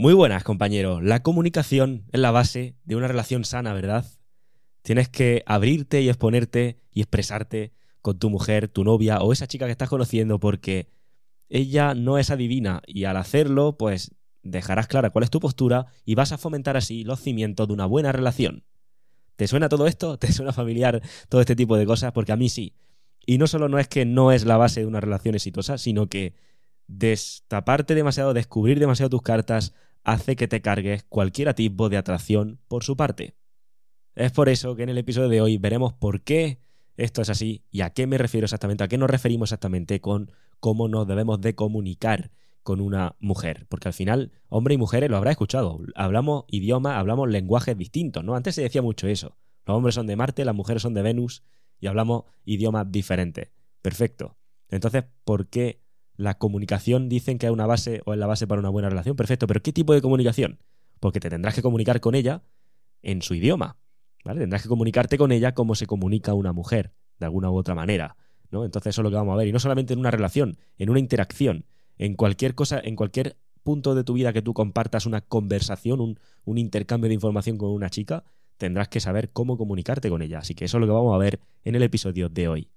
Muy buenas, compañeros. La comunicación es la base de una relación sana, ¿verdad? Tienes que abrirte y exponerte y expresarte con tu mujer, tu novia o esa chica que estás conociendo porque ella no es adivina y al hacerlo, pues dejarás clara cuál es tu postura y vas a fomentar así los cimientos de una buena relación. ¿Te suena todo esto? ¿Te suena familiar todo este tipo de cosas? Porque a mí sí. Y no solo no es que no es la base de una relación exitosa, sino que destaparte demasiado, descubrir demasiado tus cartas, hace que te cargues cualquier tipo de atracción por su parte. Es por eso que en el episodio de hoy veremos por qué esto es así y a qué me refiero exactamente, a qué nos referimos exactamente con cómo nos debemos de comunicar con una mujer. Porque al final, hombre y mujeres lo habrá escuchado. Hablamos idiomas, hablamos lenguajes distintos, ¿no? Antes se decía mucho eso. Los hombres son de Marte, las mujeres son de Venus y hablamos idiomas diferentes. Perfecto. Entonces, ¿por qué la comunicación dicen que es una base o es la base para una buena relación? Perfecto, pero ¿qué tipo de comunicación? Porque te tendrás que comunicar con ella en su idioma. ¿Vale? Tendrás que comunicarte con ella como se comunica una mujer, de alguna u otra manera. ¿no? Entonces eso es lo que vamos a ver. Y no solamente en una relación, en una interacción, en cualquier cosa, en cualquier punto de tu vida que tú compartas una conversación, un, un intercambio de información con una chica, tendrás que saber cómo comunicarte con ella. Así que eso es lo que vamos a ver en el episodio de hoy.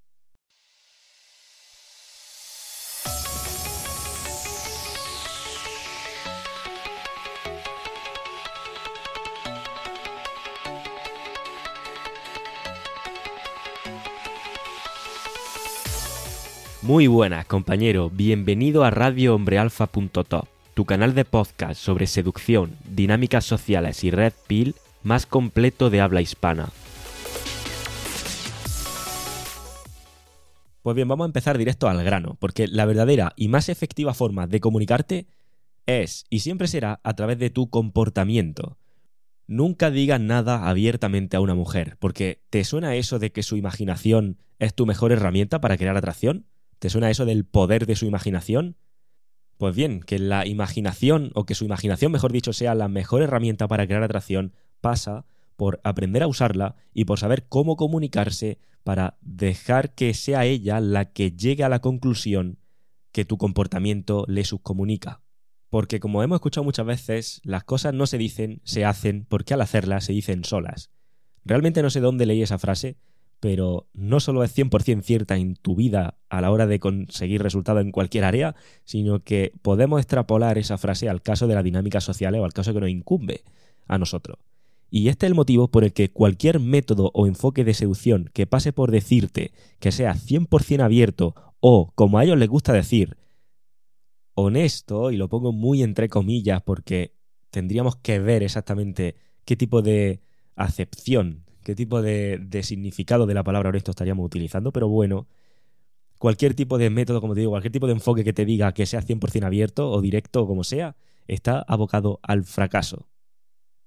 Muy buenas, compañero. Bienvenido a radiohombrealfa.top, tu canal de podcast sobre seducción, dinámicas sociales y red pill más completo de habla hispana. Pues bien, vamos a empezar directo al grano, porque la verdadera y más efectiva forma de comunicarte es y siempre será a través de tu comportamiento. Nunca digas nada abiertamente a una mujer, porque ¿te suena eso de que su imaginación es tu mejor herramienta para crear atracción? ¿Te suena eso del poder de su imaginación? Pues bien, que la imaginación, o que su imaginación, mejor dicho, sea la mejor herramienta para crear atracción, pasa por aprender a usarla y por saber cómo comunicarse para dejar que sea ella la que llegue a la conclusión que tu comportamiento le subcomunica. Porque como hemos escuchado muchas veces, las cosas no se dicen, se hacen, porque al hacerlas se dicen solas. Realmente no sé dónde leí esa frase, pero no solo es 100% cierta en tu vida a la hora de conseguir resultados en cualquier área, sino que podemos extrapolar esa frase al caso de la dinámica social o al caso que nos incumbe a nosotros. Y este es el motivo por el que cualquier método o enfoque de seducción que pase por decirte que sea 100% abierto o, como a ellos les gusta decir, honesto, y lo pongo muy entre comillas porque tendríamos que ver exactamente qué tipo de acepción qué tipo de, significado de la palabra honesto estaríamos utilizando, pero bueno, cualquier tipo de método, como te digo, cualquier tipo de enfoque que te diga que sea 100% abierto o directo o como sea, está abocado al fracaso.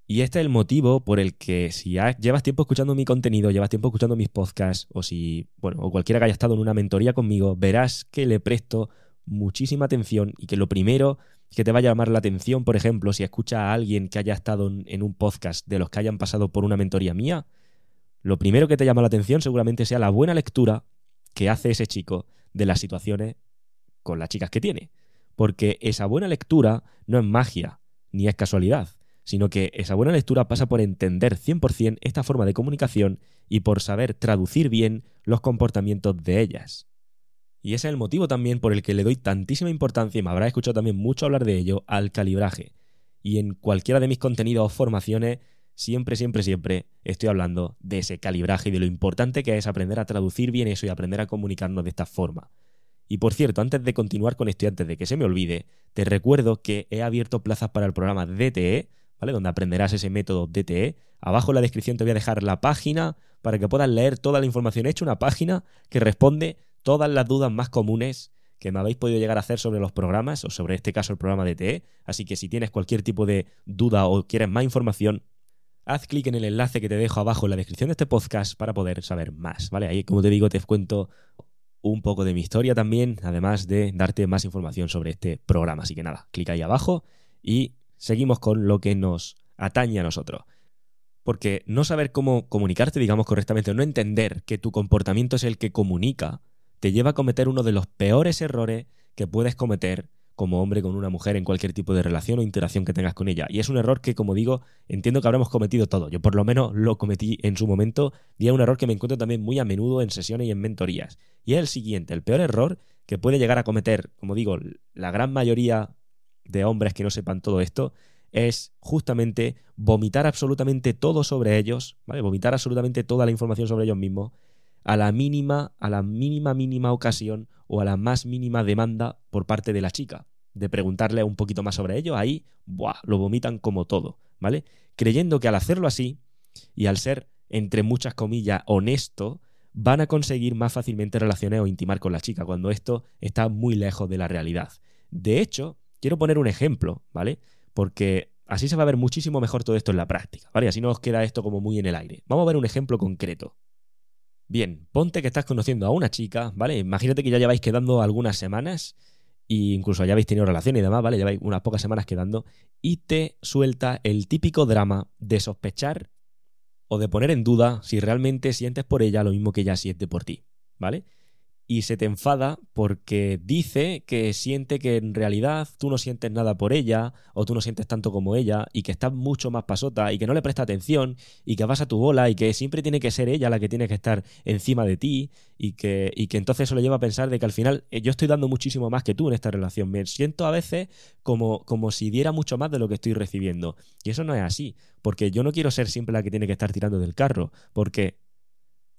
Y este es el motivo por el que si llevas tiempo escuchando mi contenido, llevas tiempo escuchando mis podcasts, o si, bueno, o cualquiera que haya estado en una mentoría conmigo, verás que le presto muchísima atención y que lo primero que te va a llamar la atención, por ejemplo, si escucha a alguien que haya estado en un podcast de los que hayan pasado por una mentoría mía, lo primero que te llama la atención seguramente sea la buena lectura que hace ese chico de las situaciones con las chicas que tiene. Porque esa buena lectura no es magia, ni es casualidad, sino que esa buena lectura pasa por entender 100% esta forma de comunicación y por saber traducir bien los comportamientos de ellas. Y ese es el motivo también por el que le doy tantísima importancia, y me habrá escuchado también mucho hablar de ello, al calibraje. Y en cualquiera de mis contenidos o formaciones siempre, siempre, siempre estoy hablando de ese calibraje y de lo importante que es aprender a traducir bien eso y aprender a comunicarnos de esta forma. Y por cierto, antes de continuar con esto y antes de que se me olvide, te recuerdo que he abierto plazas para el programa DTE, ¿vale? Donde aprenderás ese método DTE. Abajo en la descripción te voy a dejar la página para que puedas leer toda la información. He hecho una página que responde todas las dudas más comunes que me habéis podido llegar a hacer sobre los programas o sobre este caso el programa DTE. Así que si tienes cualquier tipo de duda o quieres más información, haz clic en el enlace que te dejo abajo en la descripción de este podcast para poder saber más, ¿vale? Ahí, como te digo, te cuento un poco de mi historia también, además de darte más información sobre este programa. Así que nada, clic ahí abajo y seguimos con lo que nos atañe a nosotros. Porque no saber cómo comunicarte, digamos, correctamente, no entender que tu comportamiento es el que comunica, te lleva a cometer uno de los peores errores que puedes cometer como hombre con una mujer en cualquier tipo de relación o interacción que tengas con ella. Y es un error que, como digo, entiendo que habremos cometido todo. Yo por lo menos lo cometí en su momento y es un error que me encuentro también muy a menudo en sesiones y en mentorías. Y es el siguiente, el peor error que puede llegar a cometer, como digo, la gran mayoría de hombres que no sepan todo esto, es justamente vomitar absolutamente todo sobre ellos, ¿vale? Vomitar absolutamente toda la información sobre ellos mismos a la mínima, a la mínima, mínima ocasión o a la más mínima demanda por parte de la chica. De preguntarle un poquito más sobre ello, ahí, lo vomitan como todo, ¿vale? Creyendo que al hacerlo así, y al ser, entre muchas comillas, honesto, van a conseguir más fácilmente relaciones o intimar con la chica, cuando esto está muy lejos de la realidad. De hecho, quiero poner un ejemplo, ¿vale? Porque así se va a ver muchísimo mejor todo esto en la práctica, ¿vale? Así no os queda esto como muy en el aire. Vamos a ver un ejemplo concreto. Bien, ponte que estás conociendo a una chica, ¿vale? Imagínate que ya lleváis quedando algunas semanas e incluso ya habéis tenido relación y demás, ¿vale? Lleváis unas pocas semanas quedando y te suelta el típico drama de sospechar o de poner en duda si realmente sientes por ella lo mismo que ella siente por ti, ¿vale? Y se te enfada porque dice que siente que en realidad tú no sientes nada por ella o tú no sientes tanto como ella y que estás mucho más pasota y que no le presta atención y que vas a tu bola y que siempre tiene que ser ella la que tiene que estar encima de ti y que, y que entonces eso lo lleva a pensar de que al final eh, yo estoy dando muchísimo más que tú en esta relación. Me siento a veces como, como si diera mucho más de lo que estoy recibiendo. Y eso no es así, porque yo no quiero ser siempre la que tiene que estar tirando del carro, porque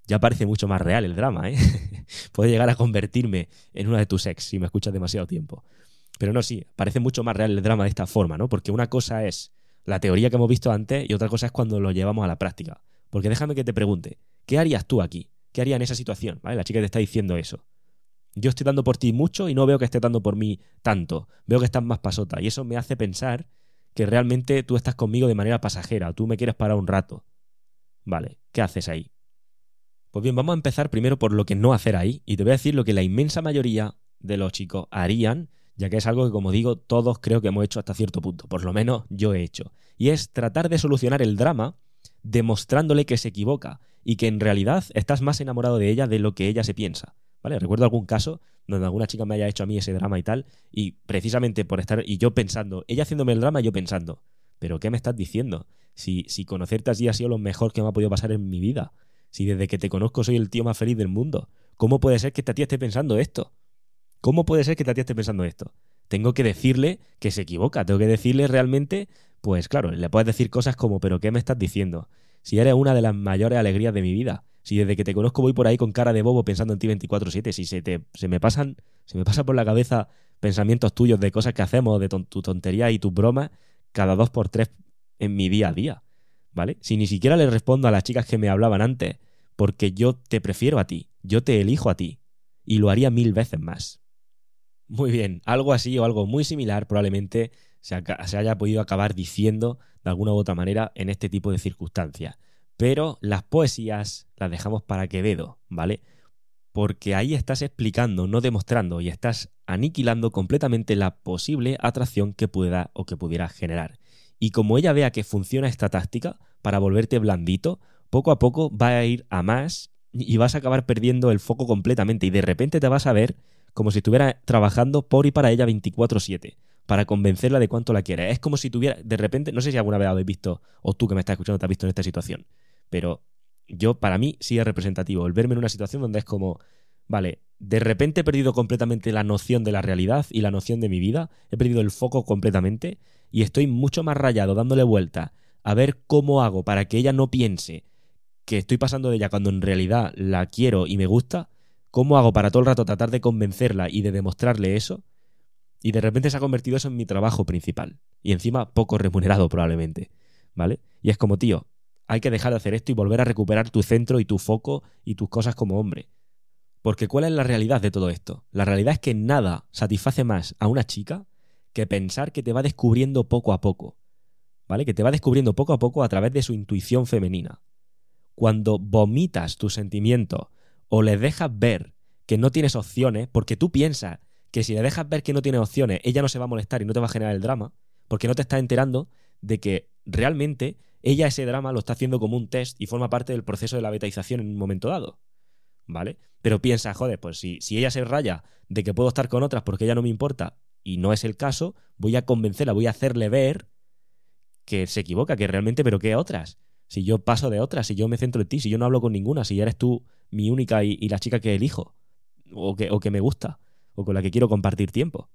ya parece mucho más real el drama, ¿eh? Puede llegar a convertirme en una de tus ex si me escuchas demasiado tiempo. Pero no, sí, parece mucho más real el drama de esta forma, ¿no? Porque una cosa es la teoría que hemos visto antes y otra cosa es cuando lo llevamos a la práctica. Porque déjame que te pregunte, ¿qué harías tú aquí? ¿Qué haría en esa situación? ¿Vale? La chica te está diciendo eso. Yo estoy dando por ti mucho y no veo que esté dando por mí tanto. Veo que estás más pasota. Y eso me hace pensar que realmente tú estás conmigo de manera pasajera tú me quieres parar un rato. Vale, ¿qué haces ahí? Pues bien, vamos a empezar primero por lo que no hacer ahí y te voy a decir lo que la inmensa mayoría de los chicos harían, ya que es algo que, como digo, todos creo que hemos hecho hasta cierto punto, por lo menos yo he hecho, y es tratar de solucionar el drama demostrándole que se equivoca y que en realidad estás más enamorado de ella de lo que ella se piensa. ¿Vale? Recuerdo algún caso donde alguna chica me haya hecho a mí ese drama y tal, y precisamente por estar, y yo pensando, ella haciéndome el drama, yo pensando, ¿pero qué me estás diciendo? Si, si conocerte así ha sido lo mejor que me ha podido pasar en mi vida. Si desde que te conozco soy el tío más feliz del mundo, ¿cómo puede ser que esta tía esté pensando esto? ¿Cómo puede ser que esta tía esté pensando esto? Tengo que decirle que se equivoca, tengo que decirle realmente, pues claro, le puedes decir cosas como, pero ¿qué me estás diciendo? Si eres una de las mayores alegrías de mi vida, si desde que te conozco voy por ahí con cara de bobo pensando en ti 24/7, si se, te, se me pasan, se me pasa por la cabeza pensamientos tuyos de cosas que hacemos, de tu tontería y tus bromas, cada dos por tres en mi día a día. ¿Vale? Si ni siquiera le respondo a las chicas que me hablaban antes, porque yo te prefiero a ti, yo te elijo a ti, y lo haría mil veces más. Muy bien, algo así o algo muy similar probablemente se, haya podido acabar diciendo de alguna u otra manera en este tipo de circunstancias. Pero las poesías las dejamos para Quevedo, ¿vale? Porque ahí estás explicando, no demostrando, y estás aniquilando completamente la posible atracción que pueda o que pudiera generar. Y como ella vea que funciona esta táctica para volverte blandito, poco a poco va a ir a más y vas a acabar perdiendo el foco completamente y de repente te vas a ver como si estuviera trabajando por y para ella 24/7 para convencerla de cuánto la quiere. Es como si tuviera, de repente, no sé si alguna vez habéis visto, o tú que me estás escuchando te has visto en esta situación, pero yo, para mí, sí es representativo el verme en una situación donde es como, vale, de repente he perdido completamente la noción de la realidad y la noción de mi vida, he perdido el foco completamente y estoy mucho más rayado dándole vuelta a ver cómo hago para que ella no piense que estoy pasando de ella cuando en realidad la quiero y me gusta, cómo hago para todo el rato tratar de convencerla y de demostrarle eso, y de repente se ha convertido eso en mi trabajo principal, y encima poco remunerado probablemente, ¿vale? Y es como, tío, hay que dejar de hacer esto y volver a recuperar tu centro y tu foco y tus cosas como hombre. Porque ¿cuál es la realidad de todo esto? La realidad es que nada satisface más a una chica que pensar que te va descubriendo poco a poco. ¿Vale? Que te va descubriendo poco a poco a través de su intuición femenina. Cuando vomitas tus sentimientos o le dejas ver que no tienes opciones, porque tú piensas que si le dejas ver que no tiene opciones, ella no se va a molestar y no te va a generar el drama, porque no te estás enterando de que realmente ella ese drama lo está haciendo como un test y forma parte del proceso de la betaización en un momento dado. ¿Vale? Pero piensa, joder, pues si, si ella se raya de que puedo estar con otras porque ella no me importa, y no es el caso, voy a convencerla, voy a hacerle ver que se equivoca, que realmente, pero ¿qué otras? Si yo paso de otras, si yo me centro en ti, si yo no hablo con ninguna, si eres tú mi única y, la chica que elijo, o que, o que me gusta, o con la que quiero compartir tiempo.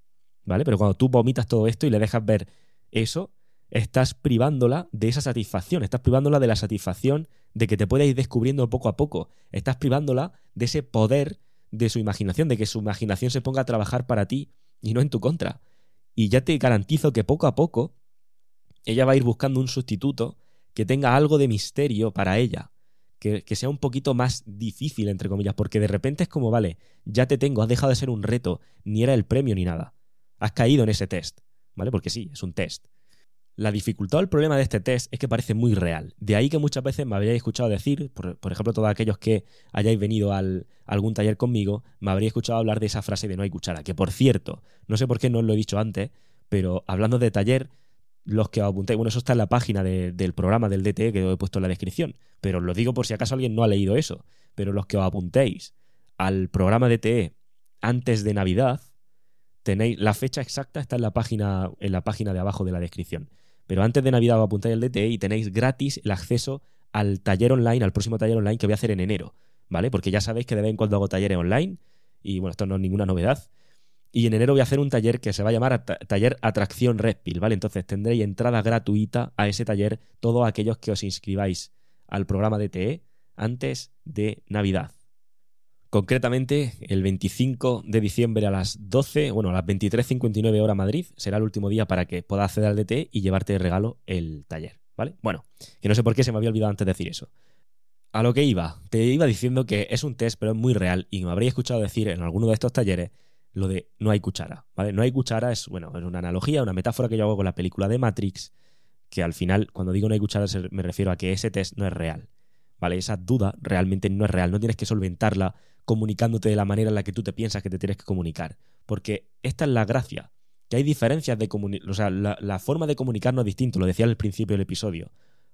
¿Vale? Pero cuando tú vomitas todo esto y le dejas ver eso, estás privándola de esa satisfacción, estás privándola de la satisfacción de que te pueda ir descubriendo poco a poco, estás privándola de ese poder de su imaginación, de que su imaginación se ponga a trabajar para ti y no en tu contra. Y ya te garantizo que poco a poco ella va a ir buscando un sustituto que tenga algo de misterio para ella, que, que, sea un poquito más difícil, entre comillas, porque de repente es como, vale, ya te tengo, has dejado de ser un reto, ni era el premio ni nada. Has caído en ese test, ¿vale? Porque sí, es un test. La dificultad o el problema de este test es que parece muy real. De ahí que muchas veces me habríais escuchado decir, por, ejemplo, todos aquellos que hayáis venido al, a algún taller conmigo, me habríais escuchado hablar de esa frase de no hay cuchara. Que por cierto, no sé por qué no os lo he dicho antes, pero hablando de taller, los que os apuntéis, bueno, eso está en la página del programa del DTE que he puesto en la descripción, pero os lo digo por si acaso alguien no ha leído eso. Pero los que os apuntéis al programa DTE antes de Navidad, tenéis la fecha exacta está en la página en la página de abajo de la descripción. Pero antes de Navidad os apuntáis al DTE y tenéis gratis el acceso al taller online, al próximo taller online que voy a hacer en enero, ¿vale? Porque ya sabéis que de vez en cuando hago talleres online y bueno, esto no es ninguna novedad. Y en enero voy a hacer un taller que se va a llamar Taller Atracción Red ¿vale? Entonces tendréis entrada gratuita a ese taller todos aquellos que os inscribáis al programa DTE antes de Navidad. Concretamente, el 25 de diciembre a las 12, bueno, a las 23.59 hora Madrid, será el último día para que puedas acceder al DT y llevarte de regalo el taller, ¿vale? Bueno, que no sé por qué se me había olvidado antes decir eso. A lo que iba, te iba diciendo que es un test, pero es muy real, y me habría escuchado decir en alguno de estos talleres lo de no hay cuchara, ¿vale? No hay cuchara es, bueno, es una analogía, una metáfora que yo hago con la película de Matrix, que al final, cuando digo no hay cuchara, me refiero a que ese test no es real, ¿vale? Esa duda realmente no es real, no tienes que solventarla comunicándote de la manera en la que tú te piensas que te tienes que comunicar. Porque esta es la gracia, que hay diferencias de comunicación, o sea, la, forma de comunicarnos es distinto, lo decía al principio del episodio.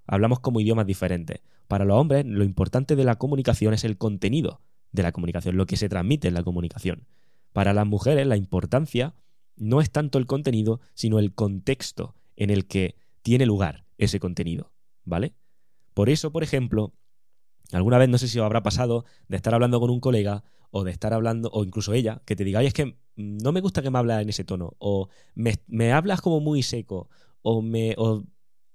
Hablamos como idiomas diferentes. Para los hombres, lo importante de la comunicación es el contenido de la comunicación, lo que se transmite en la comunicación. Para las mujeres, la importancia no es tanto el contenido, sino el contexto en el que tiene lugar ese contenido, ¿vale? Por eso, por ejemplo, Alguna vez no sé si os habrá pasado de estar hablando con un colega o de estar hablando, o incluso ella, que te diga, oye, es que no me gusta que me hables en ese tono, o me, hablas como muy seco, o me, o,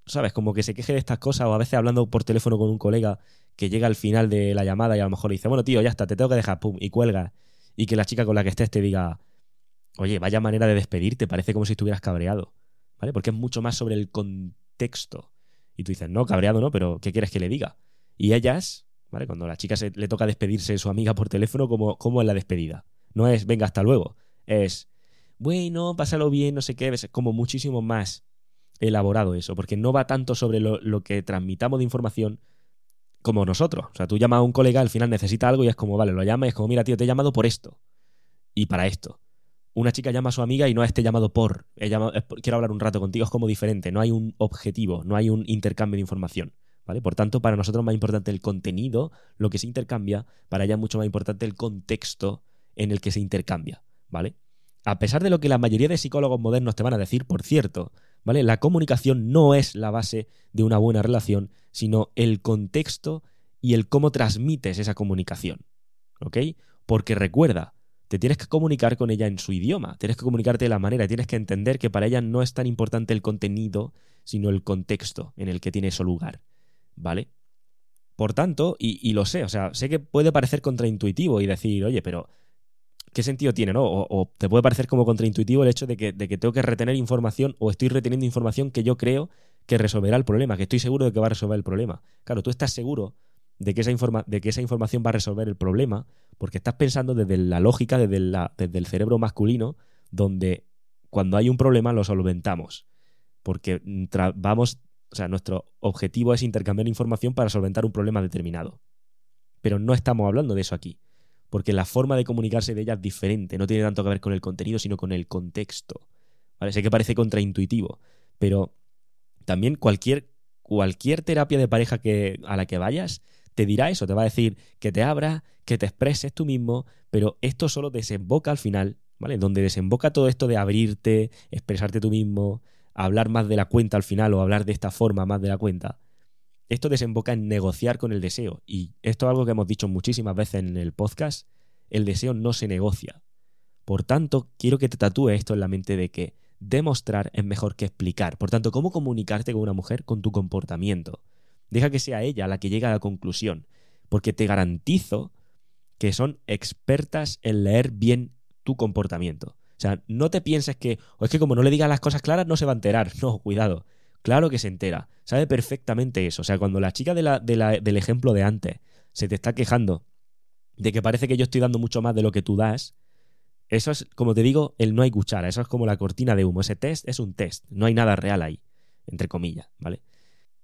¿sabes? Como que se queje de estas cosas, o a veces hablando por teléfono con un colega que llega al final de la llamada y a lo mejor le dice, bueno, tío, ya está, te tengo que dejar, pum, y cuelga, y que la chica con la que estés te diga, oye, vaya manera de despedirte, parece como si estuvieras cabreado, ¿vale? Porque es mucho más sobre el contexto. Y tú dices, no, cabreado no, pero ¿qué quieres que le diga? Y ellas, ¿vale? Cuando a la chica se, le toca despedirse de su amiga por teléfono, como, como en la despedida. No es, venga, hasta luego. Es, bueno, pásalo bien, no sé qué. Es como muchísimo más elaborado eso, porque no va tanto sobre lo, que transmitamos de información como nosotros. O sea, tú llamas a un colega, al final necesita algo y es como, vale, lo llama y es como, mira, tío, te he llamado por esto. Y para esto. Una chica llama a su amiga y no a este llamado por. quiero hablar un rato contigo, es como diferente. No hay un objetivo, no hay un intercambio de información. ¿Vale? Por tanto, para nosotros más importante el contenido, lo que se intercambia, para ella es mucho más importante el contexto en el que se intercambia, ¿vale? A pesar de lo que la mayoría de psicólogos modernos te van a decir, por cierto, ¿vale? La comunicación no es la base de una buena relación, sino el contexto y el cómo transmites esa comunicación, ¿ok? Porque recuerda, te tienes que comunicar con ella en su idioma, tienes que comunicarte de la manera, tienes que entender que para ella no es tan importante el contenido, sino el contexto en el que tiene su lugar. ¿Vale? Por tanto, y, lo sé, o sea, sé que puede parecer contraintuitivo y decir, oye, pero ¿qué sentido tiene, no? O, te puede parecer como contraintuitivo el hecho de que, de que, tengo que retener información o estoy reteniendo información que yo creo que resolverá el problema, que estoy seguro de que va a resolver el problema. Claro, tú estás seguro de que esa, de que esa información va a resolver el problema porque estás pensando desde la lógica, desde, la, desde el cerebro masculino, donde cuando hay un problema lo solventamos. Porque vamos o sea, nuestro objetivo es intercambiar información para solventar un problema determinado. Pero no estamos hablando de eso aquí, porque la forma de comunicarse de ella es diferente, no tiene tanto que ver con el contenido, sino con el contexto. Sé que parece contraintuitivo, pero también cualquier, cualquier terapia de pareja que, a la que vayas te dirá eso, te va a decir que te abras, que te expreses tú mismo, pero esto solo desemboca al final ¿vale? Donde desemboca todo esto de abrirte, expresarte tú mismo, hablar más de la cuenta al final o hablar de esta forma más de la cuenta. Esto desemboca en negociar con el deseo. Y esto es algo que hemos dicho muchísimas veces en el podcast. El deseo no se negocia. Por tanto, quiero que te tatúes esto en la mente de que demostrar es mejor que explicar. Por tanto, ¿cómo comunicarte con una mujer? Con tu comportamiento. Deja que sea ella la que llegue a la conclusión. Porque te garantizo que son expertas en leer bien tu comportamiento. Sea, no te pienses que, o es que como no le digas las cosas claras, no se va a enterar. No, cuidado. Claro que se entera. Sabe perfectamente eso. O sea, cuando la chica del ejemplo de antes se te está quejando de que parece que yo estoy dando mucho más de lo que tú das, eso es, como te digo, el no hay cuchara. Eso es como la cortina de humo. Ese test es un test. No hay nada real ahí, entre comillas, ¿vale?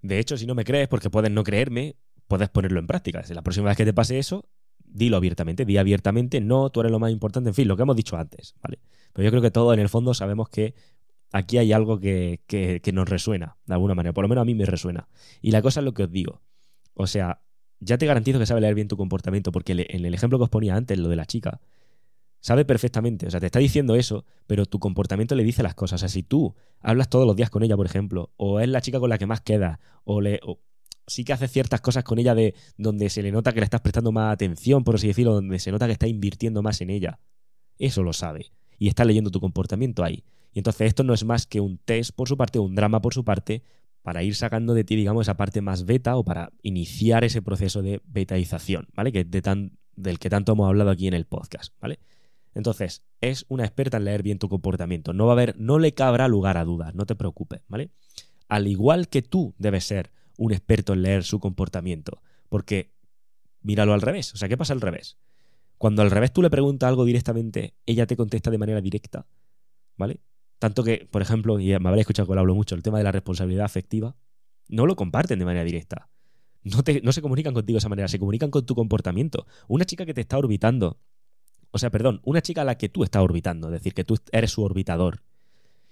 De hecho, si no me crees, porque puedes no creerme, puedes ponerlo en práctica. Si la próxima vez que te pase eso, dilo abiertamente, di abiertamente, no, tú eres lo más importante, en fin, lo que hemos dicho antes, ¿vale? Pero yo creo que todos en el fondo sabemos que aquí hay algo que, nos resuena, de alguna manera. Por lo menos a mí me resuena. Y la cosa es lo que os digo. O sea, ya te garantizo que sabe leer bien tu comportamiento, porque en el ejemplo que os ponía antes, lo de la chica, sabe perfectamente. O sea, te está diciendo eso, pero tu comportamiento le dice las cosas. O sea, si tú hablas todos los días con ella, por ejemplo, o es la chica con la que más queda, o le. Sí que haces ciertas cosas con ella de donde se le nota que le estás prestando más atención, por así decirlo, donde se nota que está invirtiendo más en ella. Eso lo sabe. Y está leyendo tu comportamiento ahí. Y entonces esto no es más que un test por su parte, un drama por su parte, para ir sacando de ti, digamos, esa parte más beta o para iniciar ese proceso de betaización, ¿vale? Que de tan, del que tanto hemos hablado aquí en el podcast, ¿vale? Entonces, es una experta en leer bien tu comportamiento. No va a haber, no le cabrá lugar a dudas, no te preocupes, ¿vale? Al igual que tú debes ser un experto en leer su comportamiento. Porque míralo al revés. O sea, ¿qué pasa al revés? Cuando al revés tú le preguntas algo directamente, ella te contesta de manera directa, ¿vale? Tanto que, por ejemplo, y me habréis escuchado que lo hablo mucho, el tema de la responsabilidad afectiva, no lo comparten de manera directa. No, te, no se comunican contigo de esa manera, se comunican con tu comportamiento. Una chica que te está orbitando, o sea, perdón, una chica a la que tú estás orbitando, es decir, que tú eres su orbitador,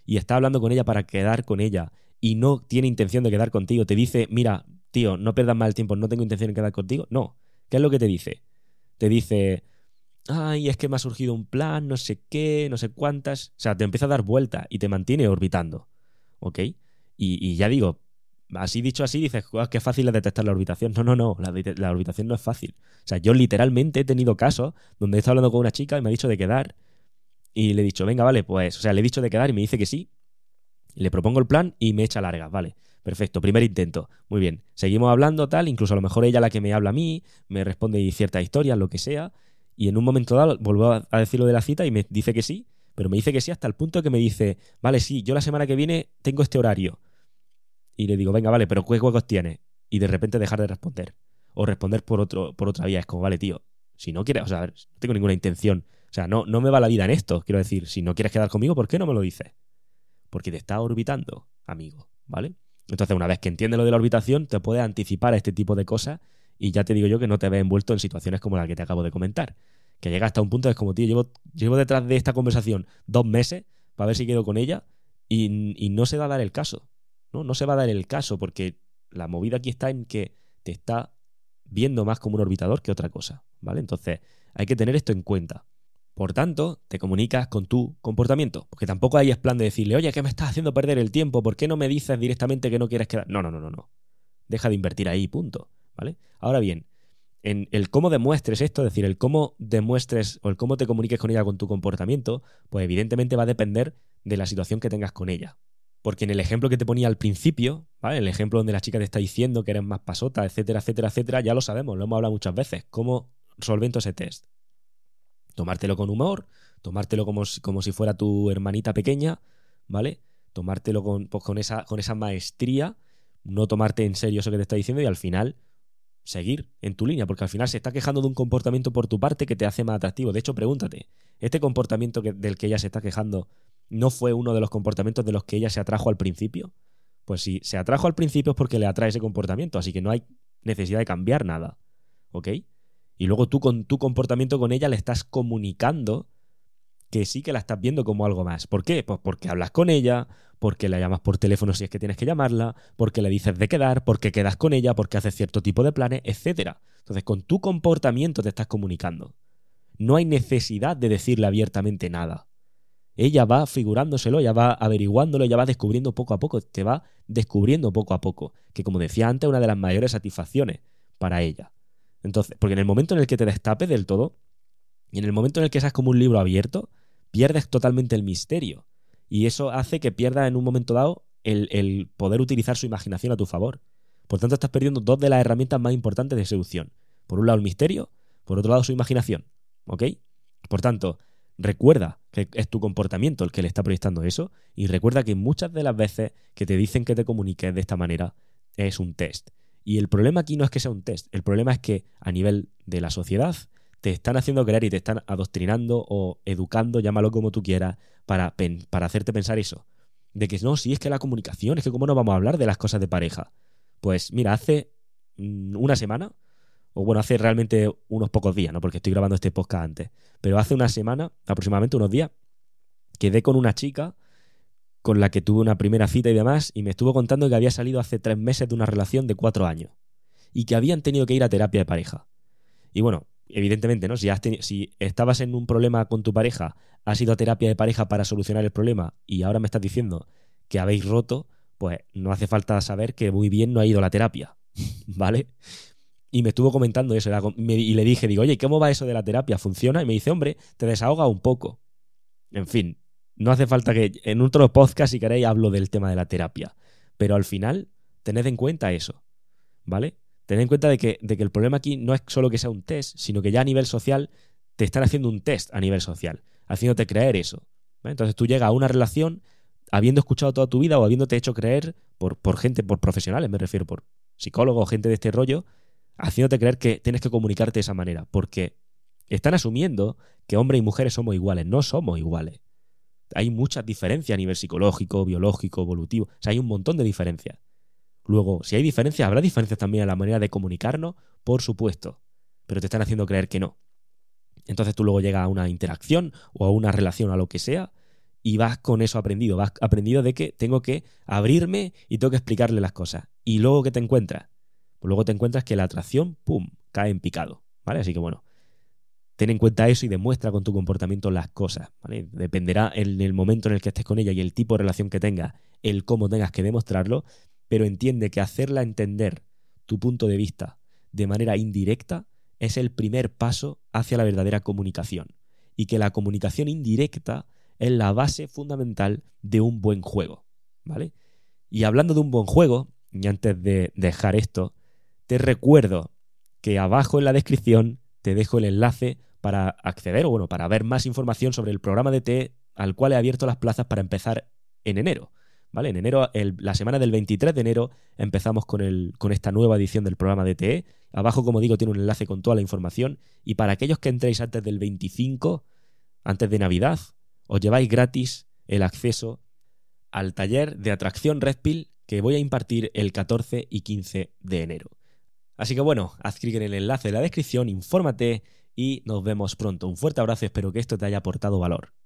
y está hablando con ella para quedar con ella, y no tiene intención de quedar contigo, te dice, mira, tío, no pierdas más el tiempo, no tengo intención de quedar contigo. No. ¿Qué es lo que te dice? Te dice, ay, es que me ha surgido un plan, no sé qué, no sé cuántas. O sea, te empieza a dar vuelta y te mantiene orbitando. ¿Ok? Y, ya digo, así dicho así, dices, oh, qué fácil es detectar la orbitación. No, no, no, la, la, orbitación no es fácil. O sea, yo literalmente he tenido casos donde he estado hablando con una chica y me ha dicho de quedar. Y le he dicho, venga, vale, pues, o sea, le he dicho de quedar y me dice que sí. Le propongo el plan y me echa largas, vale. Perfecto, primer intento. Muy bien. Seguimos hablando, tal, incluso a lo mejor ella la que me habla a mí, me responde ciertas historias, lo que sea y en un momento dado vuelvo a decir lo de la cita y me dice que sí, pero me dice que sí hasta el punto que me dice, vale, sí, yo la semana que viene tengo este horario. Y le digo, venga, vale, pero ¿qué juegos tienes? Y de repente dejar de responder. O responder por, otro, por otra vía. Es como, vale, tío, si no quieres, o sea, no tengo ninguna intención. O sea, no, no me va la vida en esto. Quiero decir, si no quieres quedar conmigo, ¿por qué no me lo dices? Porque te está orbitando, amigo, ¿vale? Entonces, una vez que entiendes lo de la orbitación, te puedes anticipar a este tipo de cosas y ya te digo yo que no te ves envuelto en situaciones como la que te acabo de comentar. Que llega hasta un punto, es como, tío, llevo, llevo detrás de esta conversación dos meses para ver si quedo con ella y, no se va a dar el caso. ¿no? no se va a dar el caso porque la movida aquí está en que te está viendo más como un orbitador que otra cosa. ¿Vale? Entonces, hay que tener esto en cuenta. Por tanto, te comunicas con tu comportamiento, porque tampoco hay es plan de decirle, oye, ¿qué me estás haciendo perder el tiempo? ¿Por qué no me dices directamente que no quieres quedar? No, no, no, no, no. Deja de invertir ahí, punto. ¿vale? Ahora bien, en el cómo demuestres esto, es decir, el cómo demuestres o el cómo te comuniques con ella con tu comportamiento, pues evidentemente va a depender de la situación que tengas con ella. Porque en el ejemplo que te ponía al principio, ¿vale? El ejemplo donde la chica te está diciendo que eres más pasota, etcétera, etcétera, etcétera, ya lo sabemos, lo hemos hablado muchas veces. ¿Cómo solvento ese test? Tomártelo con humor, tomártelo como si, como si fuera tu hermanita pequeña, ¿vale? Tomártelo con, pues, con, esa, con esa maestría no tomarte en serio eso que te está diciendo y al final seguir en tu línea, porque al final se está quejando de un comportamiento por tu parte que te hace más atractivo. De hecho, pregúntate, ¿este comportamiento del que ella se está quejando no fue uno de los comportamientos de los que ella se atrajo al principio? Pues si se atrajo al principio es porque le atrae ese comportamiento, así que no hay necesidad de cambiar nada. ¿Ok? Y luego tú con tu comportamiento con ella le estás comunicando que sí que la estás viendo como algo más. ¿Por qué? Pues porque hablas con ella, porque la llamas por teléfono si es que tienes que llamarla, porque le dices de quedar, porque quedas con ella, porque haces cierto tipo de planes, etc. Entonces, con tu comportamiento te estás comunicando. No hay necesidad de decirle abiertamente nada. ella va figurándoselo, ella va averiguándolo, ella va descubriendo poco a poco, te va descubriendo poco a poco, que como decía antes, una de las mayores satisfacciones para ella. Entonces, porque en el momento en el que te destapes del todo, y en el momento en el que seas como un libro abierto, pierdes totalmente el misterio. Y eso hace que pierdas en un momento dado el, el poder utilizar su imaginación a tu favor. Por tanto, estás perdiendo dos de las herramientas más importantes de seducción. Por un lado, el misterio, por otro lado, su imaginación. ¿Ok? Por tanto, recuerda que es tu comportamiento el que le está proyectando eso y recuerda que muchas de las veces que te dicen que te comuniques de esta manera es un test. Y el problema aquí no es que sea un test, el problema es que a nivel de la sociedad te están haciendo creer y te están adoctrinando o educando, llámalo como tú quieras, para, para hacerte pensar eso. De que no, si es que la comunicación, es que cómo no vamos a hablar de las cosas de pareja. Pues mira, hace mm, una semana o bueno, hace realmente unos pocos días, ¿no? Porque estoy grabando este podcast antes, pero hace una semana, aproximadamente unos días, quedé con una chica con la que tuve una primera cita y demás, y me estuvo contando que había salido hace tres meses de una relación de cuatro años, y que habían tenido que ir a terapia de pareja. Y bueno, evidentemente, ¿no? Si, has si estabas en un problema con tu pareja, has ido a terapia de pareja para solucionar el problema, y ahora me estás diciendo que habéis roto, pues no hace falta saber que muy bien no ha ido a la terapia, ¿vale? Y me estuvo comentando eso. Y le dije, digo, oye, ¿cómo va eso de la terapia? ¿Funciona? Y me dice, hombre, te desahoga un poco. En fin, no hace falta que en otro podcast, si queréis, hablo del tema de la terapia. Pero al final, tened en cuenta eso. ¿Vale? Tened en cuenta de que, el problema aquí no es solo que sea un test, sino que ya a nivel social te están haciendo un test a nivel social, haciéndote creer eso. Entonces tú llegas a una relación habiendo escuchado toda tu vida o habiéndote hecho creer por, gente, por profesionales, me refiero, por psicólogos, gente de este rollo, haciéndote creer que tienes que comunicarte de esa manera, porque están asumiendo que hombres y mujeres somos iguales. No somos iguales. Hay muchas diferencias a nivel psicológico, biológico, evolutivo. O sea, hay un montón de diferencias. Luego, si hay diferencias, habrá diferencias también en la manera de comunicarnos, por supuesto. Pero te están haciendo creer que no. Entonces tú luego llegas a una interacción o a una relación, a lo que sea, y vas con eso aprendido. Vas aprendido de que tengo que abrirme y tengo que explicarle las cosas. Y luego que te encuentras pues luego te encuentras que la atracción, ¡pum!, cae en picado, ¿vale? Así que bueno, ten en cuenta eso y demuestra con tu comportamiento las cosas, ¿vale? Dependerá en el momento en el que estés con ella y el tipo de relación que tengas, el cómo tengas que demostrarlo, pero entiende que hacerla entender tu punto de vista de manera indirecta es el primer paso hacia la verdadera comunicación y que la comunicación indirecta es la base fundamental de un buen juego, ¿vale? Y hablando de un buen juego, y antes de dejar esto, te recuerdo que abajo en la descripción te dejo el enlace para acceder o bueno, para ver más información sobre el programa de T al cual he abierto las plazas para empezar en enero. ¿Vale? En enero, la semana del 23 de enero, empezamos con, el, con esta nueva edición del programa de TE. Abajo, como digo, tiene un enlace con toda la información. Y para aquellos que entréis antes del 25, antes de Navidad, os lleváis gratis el acceso al taller de atracción Red Pill que voy a impartir el 14 y 15 de enero. Así que bueno, haz clic en el enlace de la descripción, infórmate y nos vemos pronto. Un fuerte abrazo, espero que esto te haya aportado valor.